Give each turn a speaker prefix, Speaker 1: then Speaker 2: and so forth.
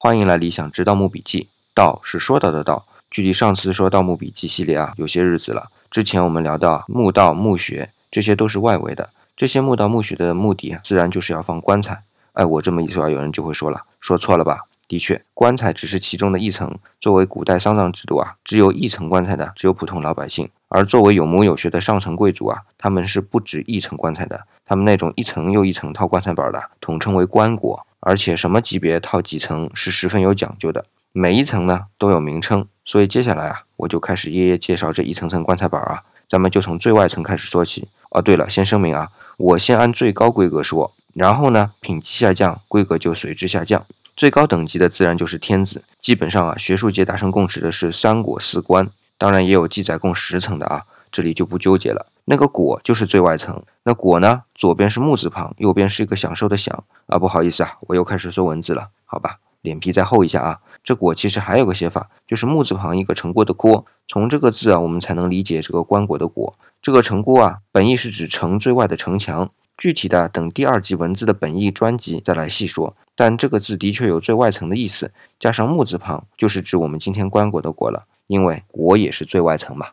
Speaker 1: 欢迎来理想之盗墓笔记。盗是说到的盗，距离上次说盗墓笔记系列啊，有些日子了。之前我们聊到墓道、墓穴，这些都是外围的。这些墓道、墓穴的目的，自然就是要放棺材。哎，我这么一说，有人就会说了，说错了吧？的确，棺材只是其中的一层。作为古代丧葬制度啊，只有一层棺材的只有普通老百姓，而作为有墓有穴的上层贵族啊，他们是不止一层棺材的。他们那种一层又一层套棺材板的，统称为棺椁。而且什么级别套几层是十分有讲究的，每一层呢都有名称。所以接下来啊，我就开始一一介绍这一层层棺材板啊。咱们就从最外层开始说起。哦，对了，先声明啊，我先按最高规格说，然后呢品级下降，规格就随之下降。最高等级的自然就是天子，基本上啊，学术界达成共识的是三国四棺，当然也有记载共十层的啊，这里就不纠结了。那个果就是最外层，那果呢，左边是木字旁，右边是一个享受的享啊，不好意思啊，我又开始说文字了，好吧，脸皮再厚一下啊。这果其实还有个写法，就是木字旁一个城郭的郭，从这个字啊，我们才能理解这个棺椁的椁。这个城郭啊，本意是指城最外的城墙，具体的等第二集文字的本意专辑再来细说。但这个字的确有最外层的意思，加上木字旁，就是指我们今天棺椁的椁了，因为椁也是最外层嘛。